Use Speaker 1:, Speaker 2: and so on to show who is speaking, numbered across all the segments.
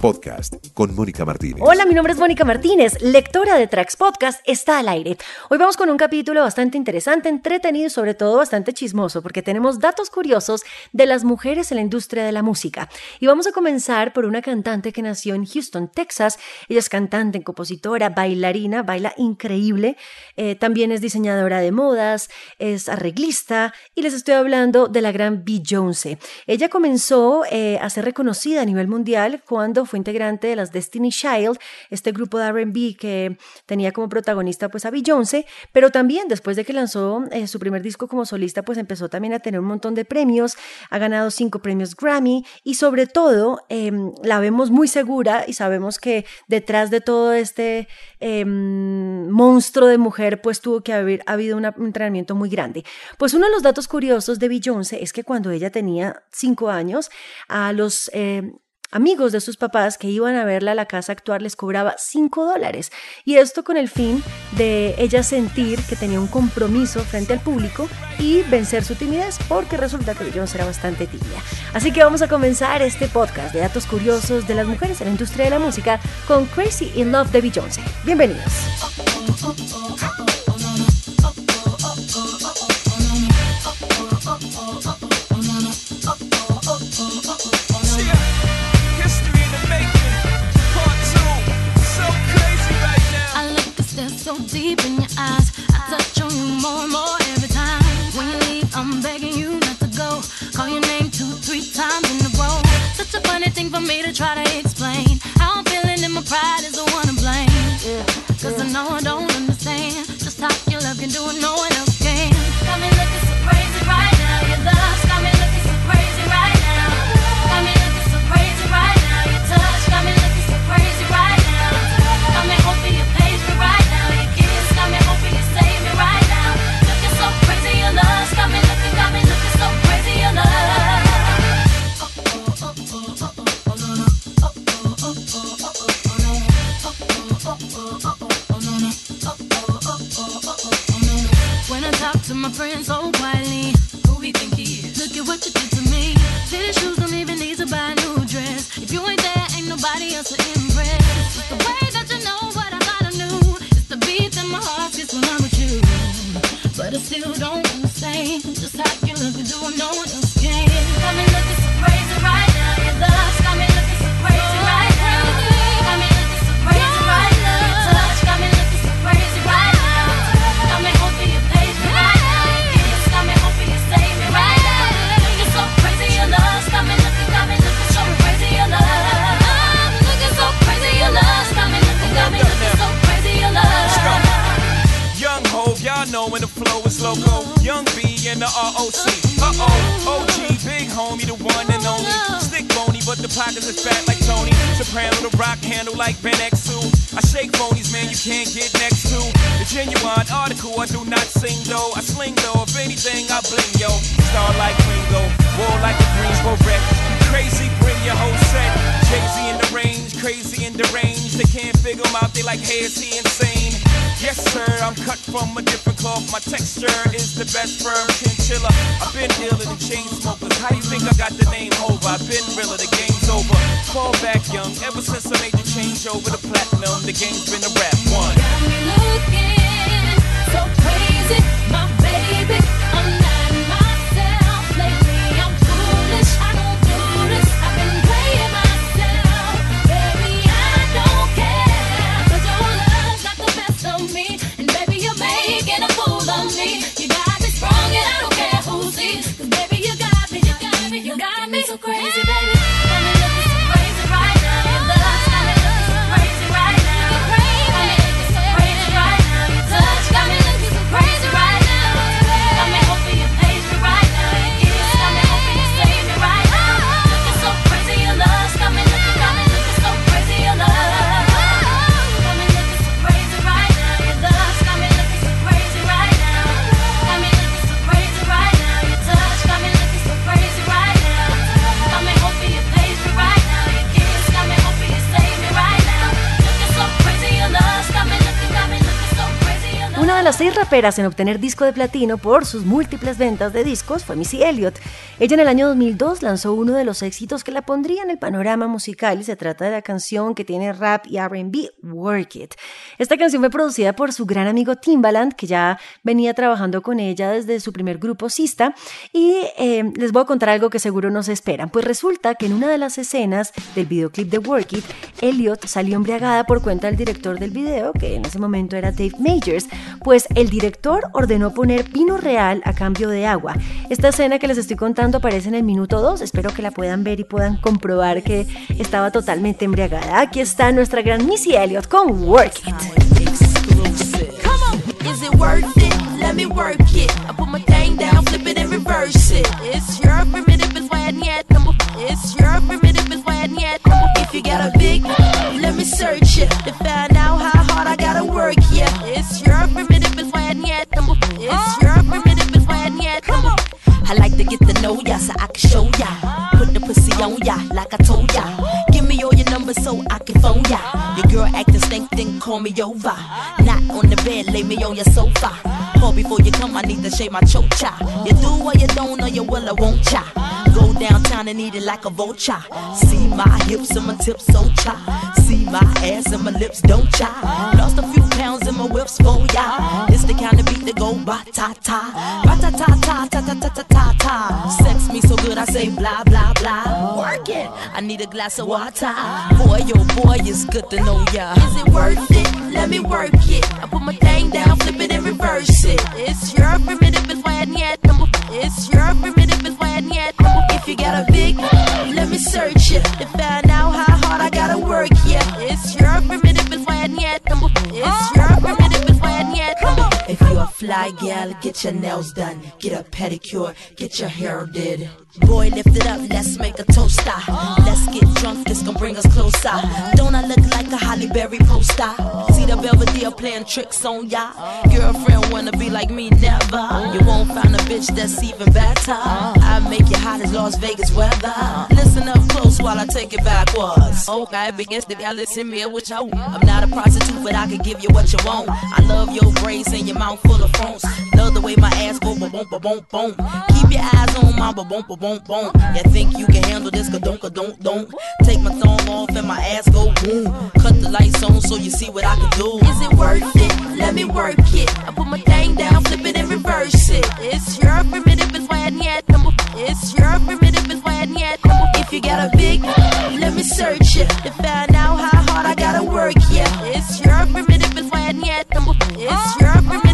Speaker 1: Podcast con Mónica Martínez.
Speaker 2: Hola, mi nombre es Mónica Martínez, lectora de Tracks Podcast, está al aire. Hoy vamos con un capítulo bastante interesante, entretenido y sobre todo bastante chismoso, porque tenemos datos curiosos de las mujeres en la industria de la música. Y vamos a comenzar por una cantante que nació en Houston, Texas. Ella es cantante, compositora, bailarina, baila increíble. Eh, también es diseñadora de modas, es arreglista y les estoy hablando de la gran Beyoncé. Ella comenzó eh, a ser reconocida a nivel mundial cuando fue integrante de las Destiny Child, este grupo de RB que tenía como protagonista pues a Beyoncé, pero también después de que lanzó eh, su primer disco como solista, pues empezó también a tener un montón de premios, ha ganado cinco premios Grammy y sobre todo em, la vemos muy segura y sabemos que detrás de todo este em, monstruo de mujer pues tuvo que haber habido un entrenamiento muy grande. Pues uno de los datos curiosos de Beyoncé es que cuando ella tenía cinco años, a los em, amigos de sus papás que iban a verla a la casa actuar les cobraba 5 dólares. Y esto con el fin de ella sentir que tenía un compromiso frente al público y vencer su timidez, porque resulta que Beyoncé era bastante tímida. Así que vamos a comenzar este podcast de datos curiosos de las mujeres en la industria de la música con Crazy in Love de Beyoncé. Bienvenidos. But I still don't understand just how you look and do what no one else can. Got
Speaker 3: And the ROC. Uh oh, OG, big homie, the one and only. Stick bony, but the pockets is fat like Tony. Soprano, the rock handle like Ben X2. I shake phonies, man, you can't get next to. The genuine article, I do not sing though. I sling though, if anything, I bling yo. Star like Ringo, war like a Greensboro wreck. Crazy, bring your whole set. Jay-Z in the range, crazy in the range. They can't figure him out, they like, hey, is he insane? Yes, sir, I'm cut from a different cloth. My texture is the best firm chinchilla. I've been dealing in chain smokers. How you think I got the name over? I've been realer, the game's over. Fall back young, ever since I made the change over to platinum, the game's been a rap one.
Speaker 4: Got me looking so crazy, my
Speaker 2: see raperas en obtener disco de platino por sus múltiples ventas de discos fue Missy Elliott. Ella en el año 2002 lanzó uno de los éxitos que la pondría en el panorama musical y se trata de la canción que tiene rap y RB, Work It. Esta canción fue producida por su gran amigo Timbaland, que ya venía trabajando con ella desde su primer grupo Sista. Y eh, les voy a contar algo que seguro no se esperan. Pues resulta que en una de las escenas del videoclip de Work It, Elliot salió embriagada por cuenta del director del video, que en ese momento era Dave Majors, pues el director ordenó poner vino real a cambio de agua. Esta escena que les estoy contando aparece en el minuto 2, espero que la puedan ver y puedan comprobar que estaba totalmente embriagada. Aquí está nuestra gran Missy Elliott con Work It.
Speaker 5: Call me over. Not on the bed, lay me on your sofa. Call before you come, I need to shave my chocha. You do or you don't, or you will or won't cha. Go downtown and eat it like a vulture. See my hips and my tips so cha. See my ass and my lips don't cha. Lost a few my whips for ya. It's the kind of beat that go ba ta ta, ba ta ta ta ta ta ta ta ta ta. Sex me so good I say blah blah blah. Work it. I need a glass of water. Boy, yo, boy, it's good to know ya. Is it worth it? Let me work it. I put my thing down, flip it and reverse it. It's your primitive, it's I need. It's your primitive, it's I need. If you got a big, let me search it to find out how hard I gotta work. Yeah, it's your primitive, it's need number. It's oh. your primitive, it's why I need number. If you're a fly gal, get your nails done, get a pedicure, get your hair did. Boy, lift it up, let's make a toaster. Let's get drunk, this gon' bring us closer. Don't I look like a Holly Berry poster? See the Belvedere playing tricks on ya. Girlfriend wanna be like me, never. You won't find a bitch that's even better. I make you hot as Las Vegas weather. Listen up close while I take it backwards. Okay, begins to y'all listen me what you want. I'm not a prostitute, but I can give you what you want. I love your braids and your mouth full of phones. Love the way my ass go boom boom boom boom. Keep your eyes on my boom boom boom boom. You think you can handle this? Ka don't ka don't don't. Take my thumb off and my ass go boom. Cut the lights on so you see what I can do. Is it worth it? Let me work it. I put my thing down, flip it and reverse it. It's your primitive, it's why I need. It's your primitive, it's why I need. If you got a big, let me search it to find out how hard I gotta work. Yeah, it's your primitive, it's why I need. It's your primitive,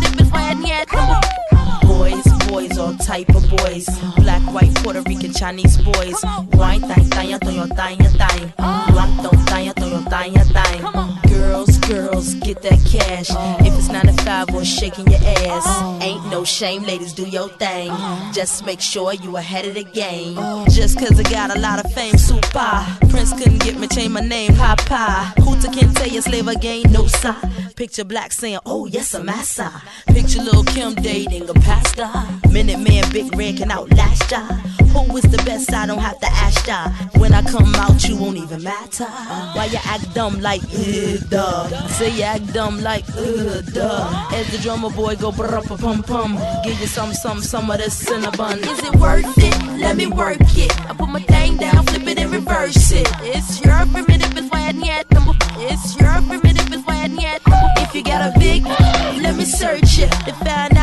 Speaker 5: Boys, all type of boys. Black, white, Puerto Rican, Chinese boys. Wine, thang, thang, thang, thang, thang. Black, don't thang, thang, thang, thang. Girls, girls, get that cash. If it's 9 to 5 or shaking your ass. Ain't no shame, ladies, do your thing. Just make sure you ahead of the game. Just cause I got a lot of fame, super. Prince couldn't get me, change my name, Papa. Hooter can't tell you slave again, no sign. Picture black saying, oh yes, I'm massa. Picture Lil Kim dating a pastor. Minute man, big red can outlast ya. Who is the best? I don't have to ask ya. When I come out, you won't even matter. Why you act dumb like, uh, duh. Say you act dumb like, uh, duh. As the drummer boy go brr pum pum. Give you some, some, some of this cinnabon. Is it worth it? Let me work it. I put my thing down, flip it and reverse it. It's your primitive, it's why I need. It's your primitive, it's why I need. If you got a big, let me search it find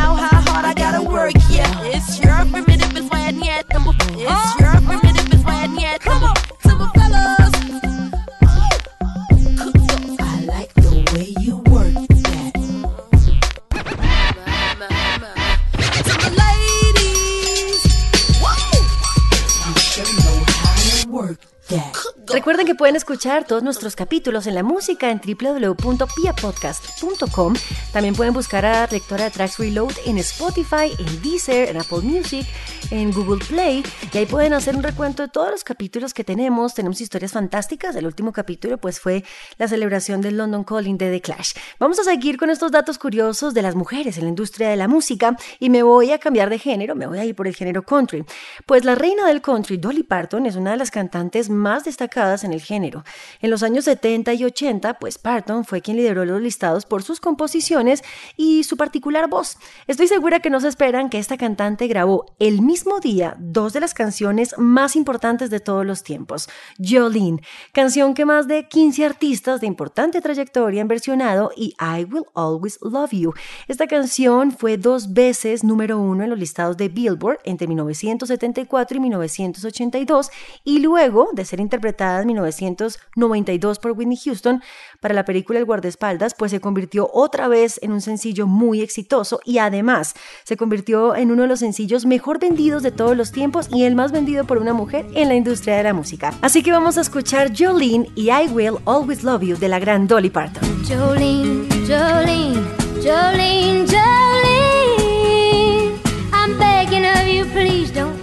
Speaker 2: pueden escuchar todos nuestros capítulos en la música en www.piapodcast.com. También pueden buscar a Lectora de Tracks Reload en Spotify, en Deezer, en Apple Music, en Google Play. Y ahí pueden hacer un recuento de todos los capítulos que tenemos. Tenemos historias fantásticas. El último capítulo pues fue la celebración del London Calling de The Clash. Vamos a seguir con estos datos curiosos de las mujeres en la industria de la música y me voy a cambiar de género, me voy a ir por el género country. Pues la reina del country, Dolly Parton, es una de las cantantes más destacadas en el género. En los años 70 y 80, pues Parton fue quien lideró los listados por sus composiciones y su particular voz. Estoy segura que no se esperan que esta cantante grabó el mismo día dos de las canciones más importantes de todos los tiempos, Jolene, canción que más de 15 artistas de importante trayectoria han versionado y I Will Always Love You. Esta canción fue dos veces número uno en los listados de Billboard entre 1974 y 1982 y luego de ser interpretada en 1992 por Whitney Houston para la película El guardaespaldas, pues se convirtió otra vez en un sencillo muy exitoso y además se convirtió en uno de los sencillos mejor vendidos de todos los tiempos y el más vendido por una mujer en la industria de la música. Así que vamos a escuchar Jolene y I Will Always Love You de la gran Dolly Parton.
Speaker 6: Jolene, Jolene, Jolene, Jolene. I'm begging of you, please don't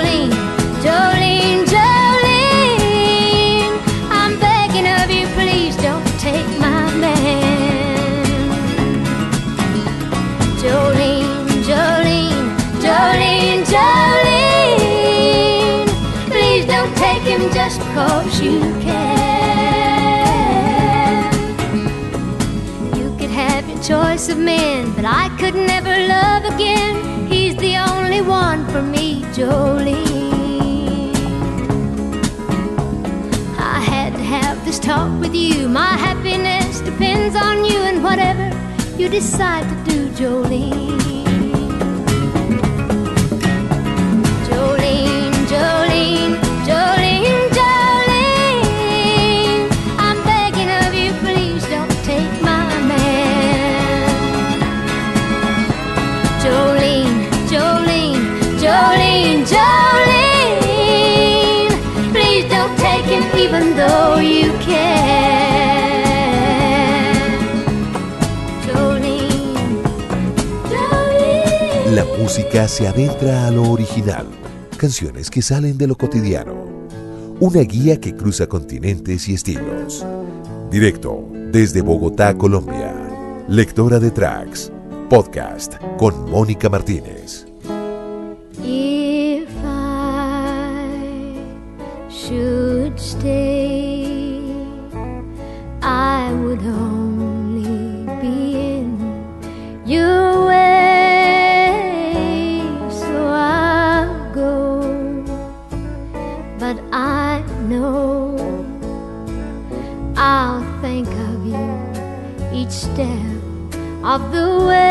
Speaker 6: because you can. You could have your choice of men, but I could never love again. He's the only one for me, Jolene. I had to have this talk with you. My happiness depends on you and whatever you decide to do. Jolene, Jolene, Jolene,
Speaker 1: música se adentra a lo original, canciones que salen de lo cotidiano. Una guía que cruza continentes y estilos. Directo desde Bogotá, Colombia. Lectora de tracks. Podcast con Mónica Martínez.
Speaker 6: The way.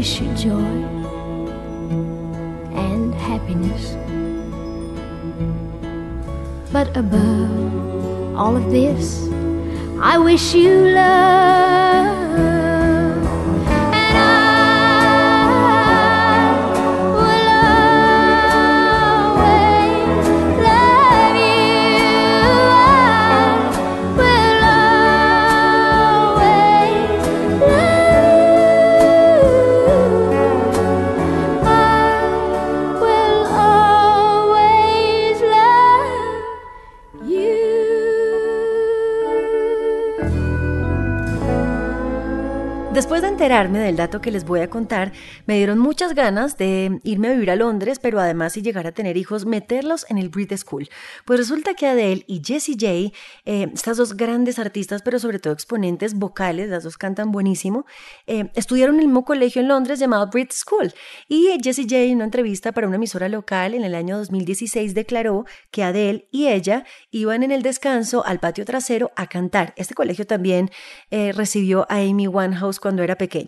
Speaker 6: Wish you joy and happiness. But above all of this, I wish you love.
Speaker 2: Enterarme del dato que les voy a contar, me dieron muchas ganas de irme a vivir a Londres, pero además si llegara a tener hijos, meterlos en el Brit School. Pues resulta que Adele y Jessie J, eh, estas dos grandes artistas, pero sobre todo exponentes vocales, las dos cantan buenísimo, eh, estudiaron en el mismo colegio en Londres llamado Brit School. Y Jessie J, en una entrevista para una emisora local en el año 2016, declaró que Adele y ella iban en el descanso al patio trasero a cantar. Este colegio también eh, recibió a Amy Winehouse cuando era pequeña.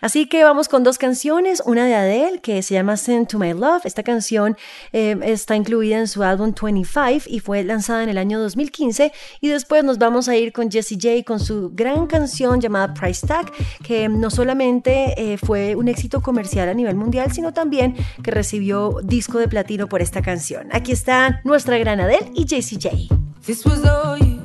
Speaker 2: Así que vamos con dos canciones, una de Adele que se llama Send to My Love. Esta canción eh, está incluida en su álbum 25 y fue lanzada en el año 2015 y después nos vamos a ir con Jessie J con su gran canción llamada Price Tag que no solamente eh, fue un éxito comercial a nivel mundial sino también que recibió disco de platino por esta canción. Aquí está nuestra gran Adele y Jessie J.
Speaker 7: This was
Speaker 4: all you,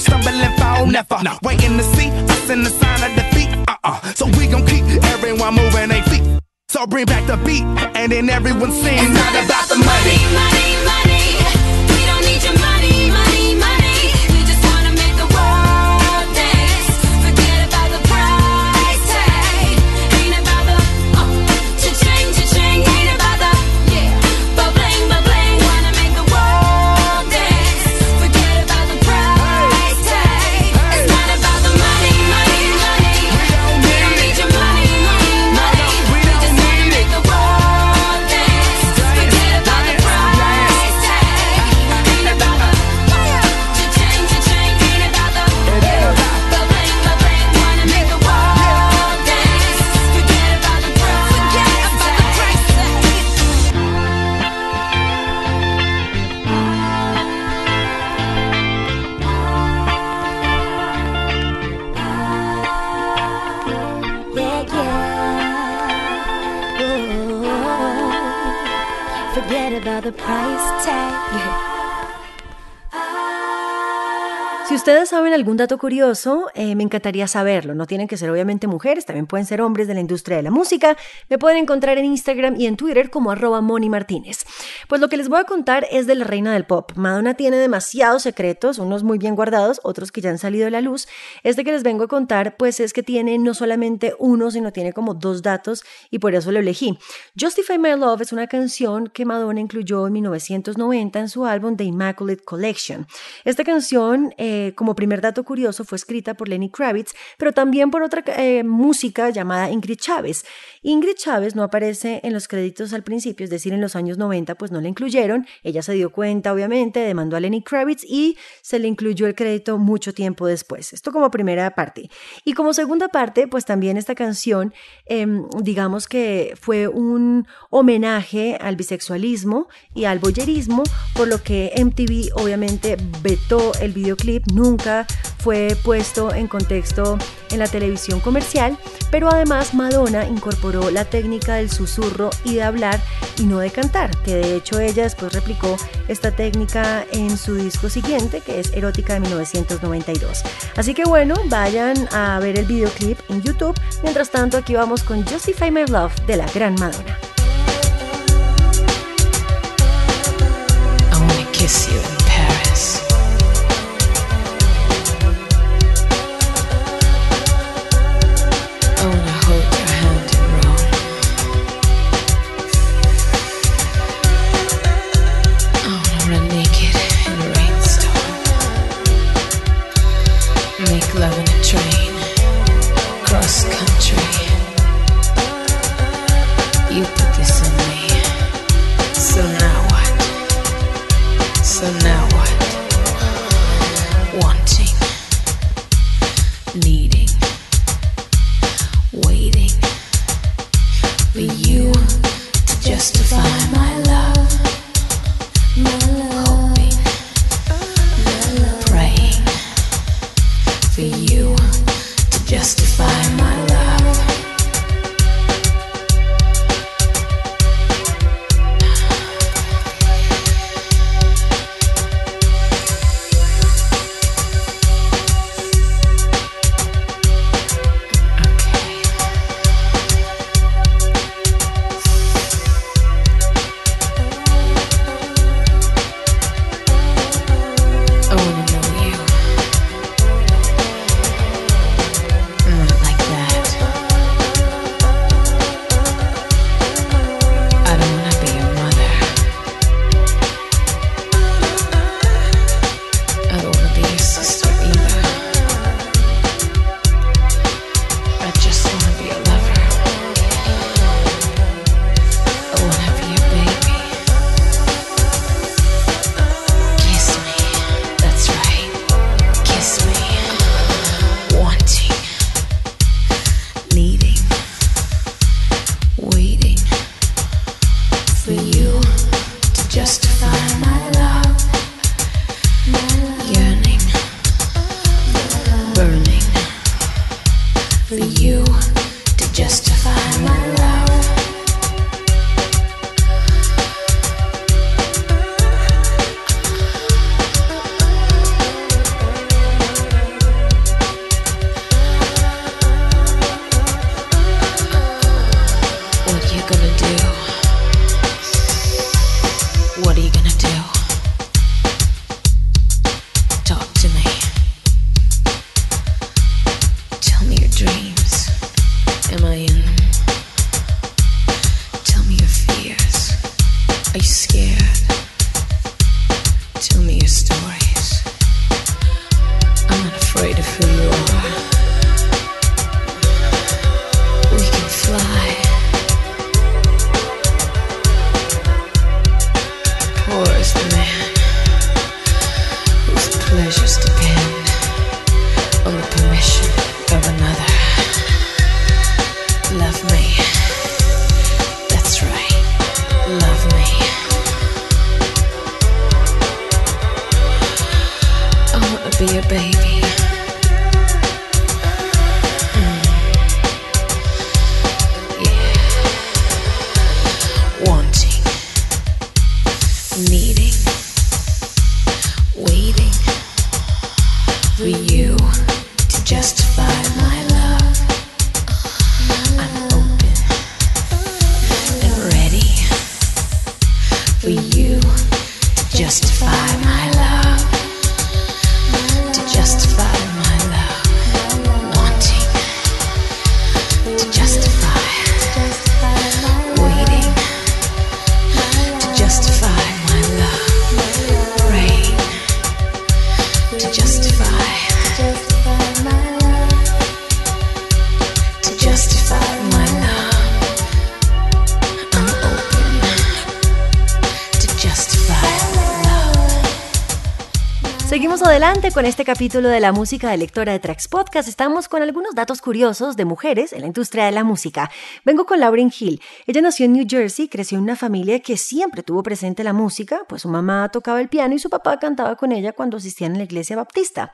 Speaker 4: we ain't
Speaker 3: gonna stumble and fall, never. Waiting to see us in the sign of defeat. Uh-uh. So we gon' keep everyone moving their feet. So bring back the beat, and then everyone sings. It's not about the money.
Speaker 4: money, money.
Speaker 2: Si ustedes saben algún dato curioso, eh, me encantaría saberlo. No tienen que ser obviamente mujeres, también pueden ser hombres de la industria de la música. Me pueden encontrar en Instagram y en Twitter como arroba Moni Martínez. Pues lo que les voy a contar es de la reina del pop. Madonna tiene demasiados secretos, unos muy bien guardados, otros que ya han salido a la luz. Este que les vengo a contar, pues es que tiene no solamente uno, sino tiene como dos datos y por eso lo elegí. Justify My Love es una canción que Madonna incluyó en 1990 en su álbum The Immaculate Collection. Esta canción, eh, como primer dato curioso, fue escrita por Lenny Kravitz, pero también por otra eh, música llamada Ingrid Chávez. Ingrid Chávez no aparece en los créditos al principio, es decir, en los años 90 pues no la incluyeron. Ella se dio cuenta, obviamente, demandó a Lenny Kravitz y se le incluyó el crédito mucho tiempo después. Esto como primera parte. Y como segunda parte, pues también esta canción, eh, digamos que fue un homenaje al bisexualismo y al boyerismo, por lo que MTV obviamente vetó el videoclip, nunca fue puesto en contexto en la televisión comercial, pero además Madonna incorporó la técnica del susurro y de hablar y no de cantar, que de hecho ella después replicó esta técnica en su disco siguiente, que es Erótica de 1992. Así que bueno, vayan a ver el videoclip en YouTube. Mientras tanto, aquí vamos con Justify My Love de la gran Madonna.
Speaker 8: am I in?
Speaker 2: Adelante con este capítulo de la música de lectora de Tracks Podcast. Estamos con algunos datos curiosos de mujeres en la industria de la música. Vengo con Lauryn Hill. Ella nació en New Jersey, creció en una familia que siempre tuvo presente la música, pues su mamá tocaba el piano y su papá cantaba con ella cuando asistían a la iglesia baptista.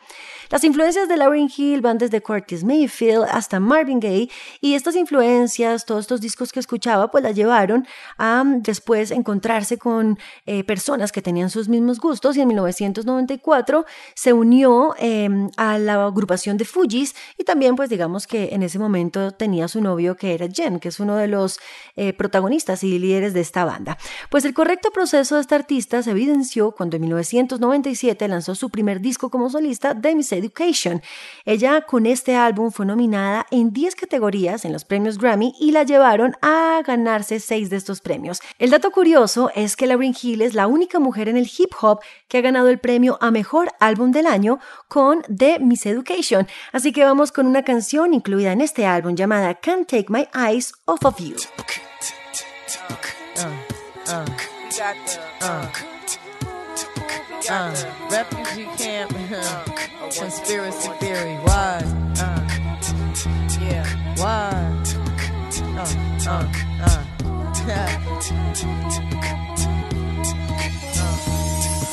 Speaker 2: Las influencias de Lauryn Hill van desde Curtis Mayfield hasta Marvin Gaye y estas influencias, todos estos discos que escuchaba, pues la llevaron a mm, después encontrarse con eh, personas que tenían sus mismos gustos y en 1994 se unió eh, a la agrupación de Fujis y también pues digamos que en ese momento tenía su novio que era Jen, que es uno de los eh, protagonistas y líderes de esta banda. Pues el correcto proceso de esta artista se evidenció cuando en 1997 lanzó su primer disco como solista, Miss Education. Ella con este álbum fue nominada en 10 categorías en los premios Grammy y la llevaron a ganarse 6 de estos premios. El dato curioso es que Lauryn Hill es la única mujer en el hip hop que ha ganado el premio a mejor álbum del año con The Miss Education. Así que vamos con una canción incluida en este álbum llamada Can't Take My Eyes Off of You.
Speaker 9: Conspiracy theory. Why? Uh, yeah, why? Uh, uh, uh.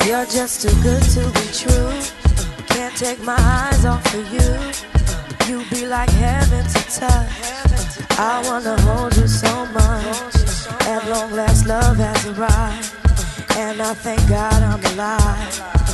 Speaker 9: You're just too good to be true. Can't take my eyes off of you. You be like heaven to touch. I wanna hold you so much. At long last, love has arrived. And I thank God I'm alive.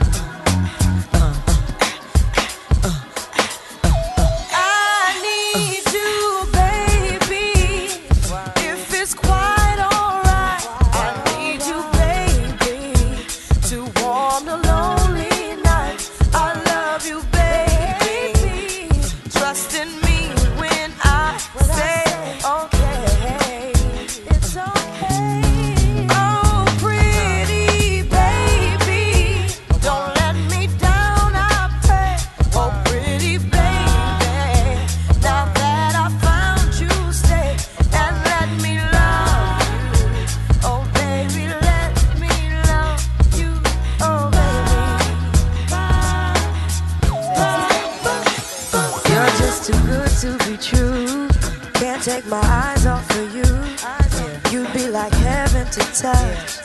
Speaker 9: Touch.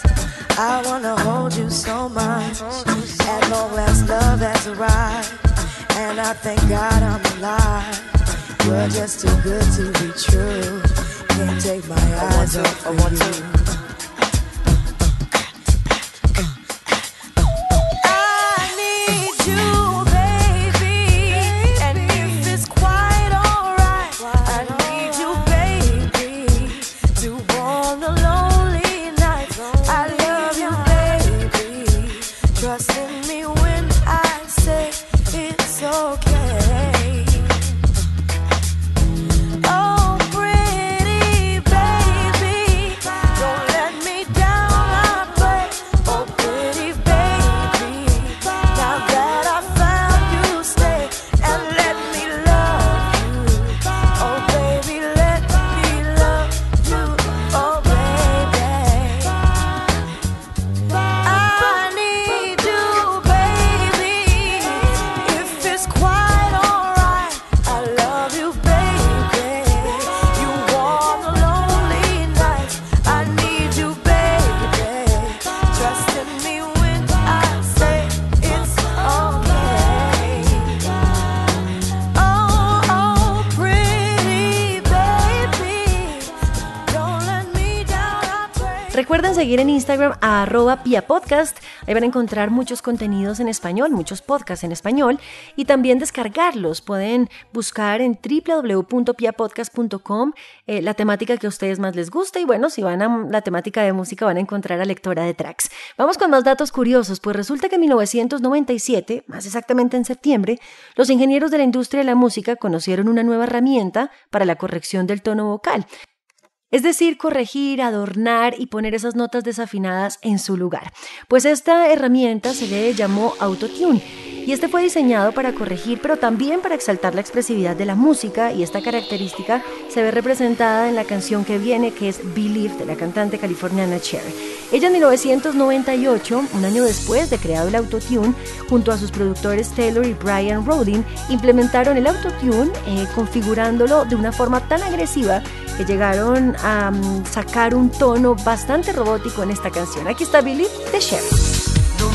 Speaker 9: I wanna hold you so much. At long last, love has arrived. And I thank God I'm alive. You're just too good to be true. Can't take my eyes off of you.
Speaker 2: Seguir en Instagram a arroba Pia Podcast. Ahí van a encontrar muchos contenidos en español, muchos podcasts en español y también descargarlos. Pueden buscar en www.piapodcast.com eh, la temática que a ustedes más les gusta y bueno, si van a la temática de música van a encontrar a lectora de tracks. Vamos con más datos curiosos, pues resulta que en 1997, más exactamente en septiembre, los ingenieros de la industria de la música conocieron una nueva herramienta para la corrección del tono vocal. Es decir, corregir, adornar y poner esas notas desafinadas en su lugar. Pues esta herramienta se le llamó Autotune y este fue diseñado para corregir, pero también para exaltar la expresividad de la música y esta característica se ve representada en la canción que viene, que es Believe, de la cantante californiana Cher. Ella en 1998, un año después de creado el Autotune, junto a sus productores Taylor y Brian Rodin, implementaron el Autotune eh, configurándolo de una forma tan agresiva que llegaron a mm, sacar un tono bastante robótico en esta canción. Aquí está Believe de Cher.
Speaker 10: No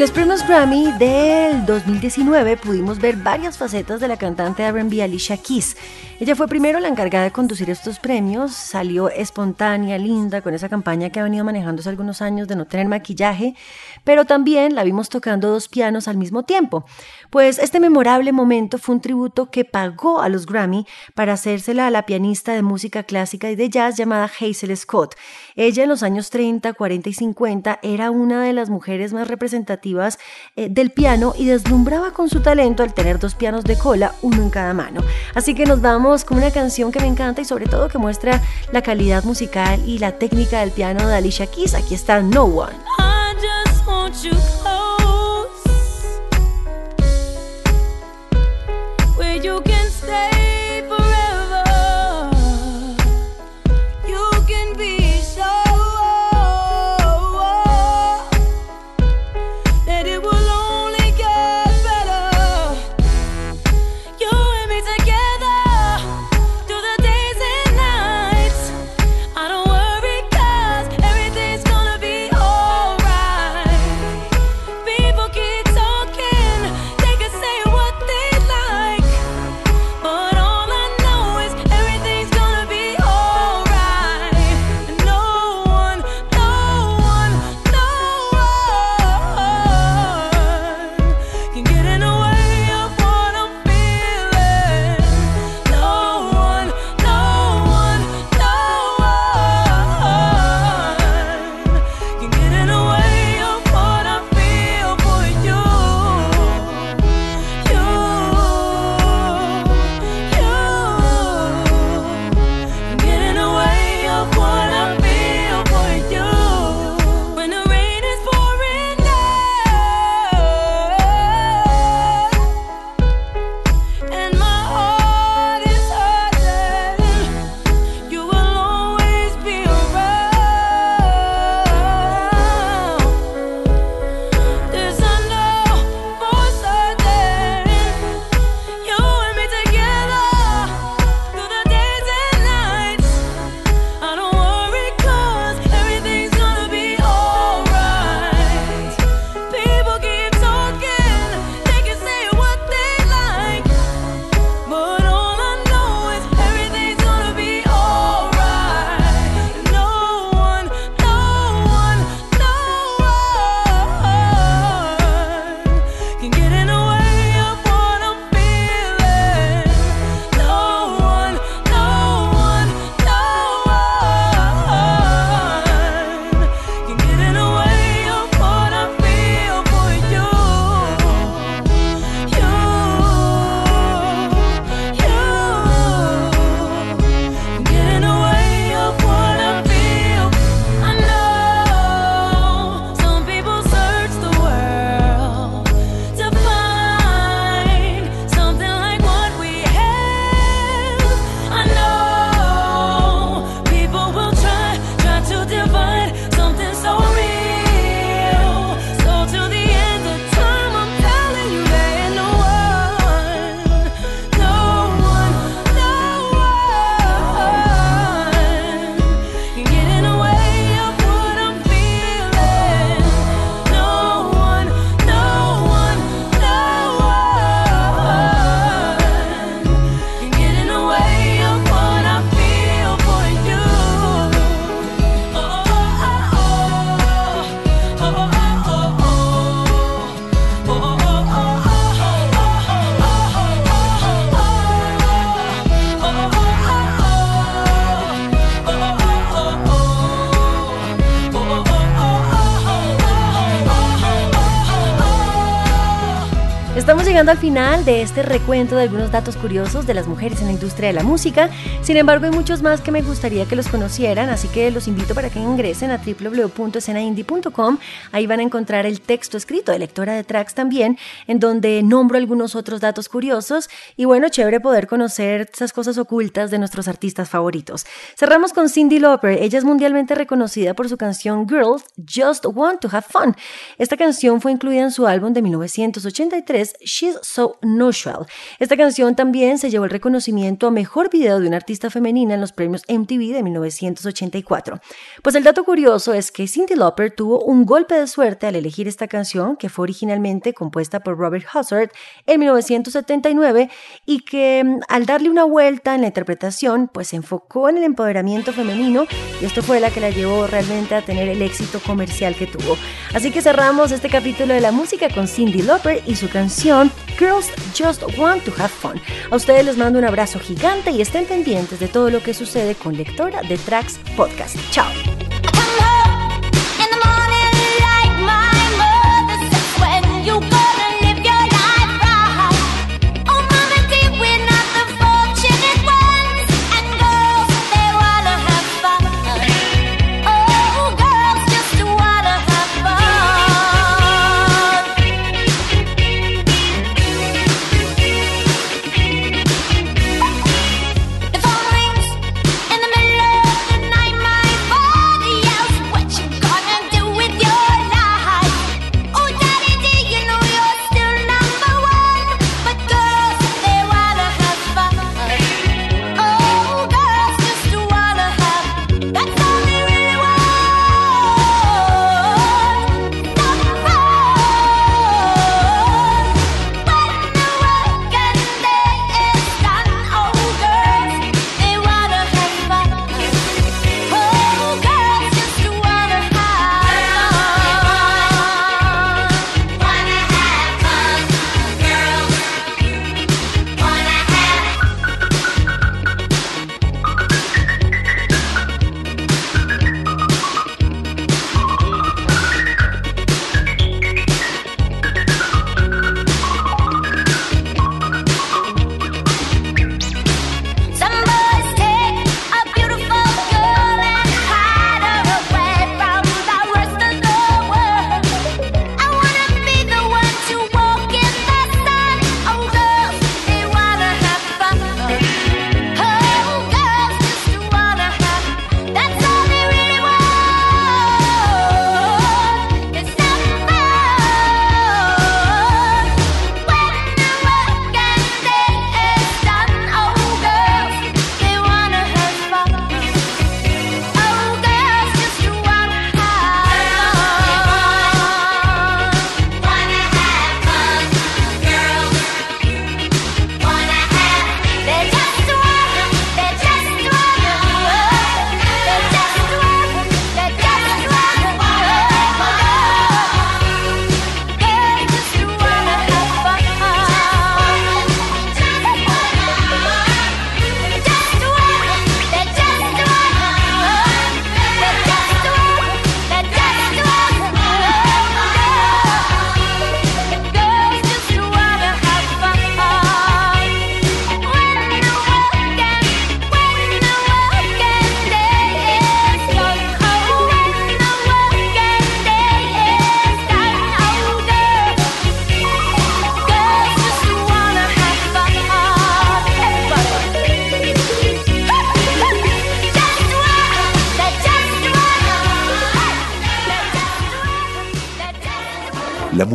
Speaker 2: En los premios Grammy del 2019 pudimos ver varias facetas de la cantante R&B Alicia Keys. Ella fue primero la encargada de conducir estos premios, salió espontánea, linda, con esa campaña que ha venido manejando hace algunos años de no tener maquillaje, pero también la vimos tocando dos pianos al mismo tiempo. Pues este memorable momento fue un tributo que pagó a los Grammy para hacérsela a la pianista de música clásica y de jazz llamada Hazel Scott. Ella en los años 30, 40 y 50 era una de las mujeres más representativas eh, del piano y deslumbraba con su talento al tener dos pianos de cola, uno en cada mano. Así que nos vamos con una canción que me encanta y sobre todo que muestra la calidad musical y la técnica del piano de Alicia Keys. Aquí está No One.
Speaker 6: Llegando al final de este recuento de algunos datos curiosos de las mujeres en la industria de la música. Sin embargo, hay muchos más que me gustaría que los conocieran, así que los invito para que ingresen a www.escenaindie.com. Ahí van a encontrar el texto escrito de lectora de tracks también, en donde nombro algunos otros datos curiosos y bueno, chévere poder conocer esas cosas ocultas de nuestros artistas favoritos. Cerramos con Cindy Lauper. Ella es mundialmente reconocida por su canción Girls Just Want to Have Fun. Esta canción fue incluida en su álbum de 1983, She's So Natural. Esta canción también se llevó el reconocimiento a mejor video de una artista femenina en los premios MTV de 1984. Pues el dato curioso es que Cindy Lauper tuvo un golpe de suerte al elegir esta canción, que fue originalmente compuesta por Robert Hazard en 1979 y que mm, al darle una vuelta en la interpretación, pues se enfocó en el empoderamiento femenino y esto fue la que la llevó realmente a tener el éxito comercial que tuvo. Así que cerramos este capítulo de la música con Cindy Lauper y su canción Girls Just Want to Have Fun. A ustedes les mando un abrazo gigante y estén pendientes de todo lo que sucede con Lectora de Tracks Podcast. Chao.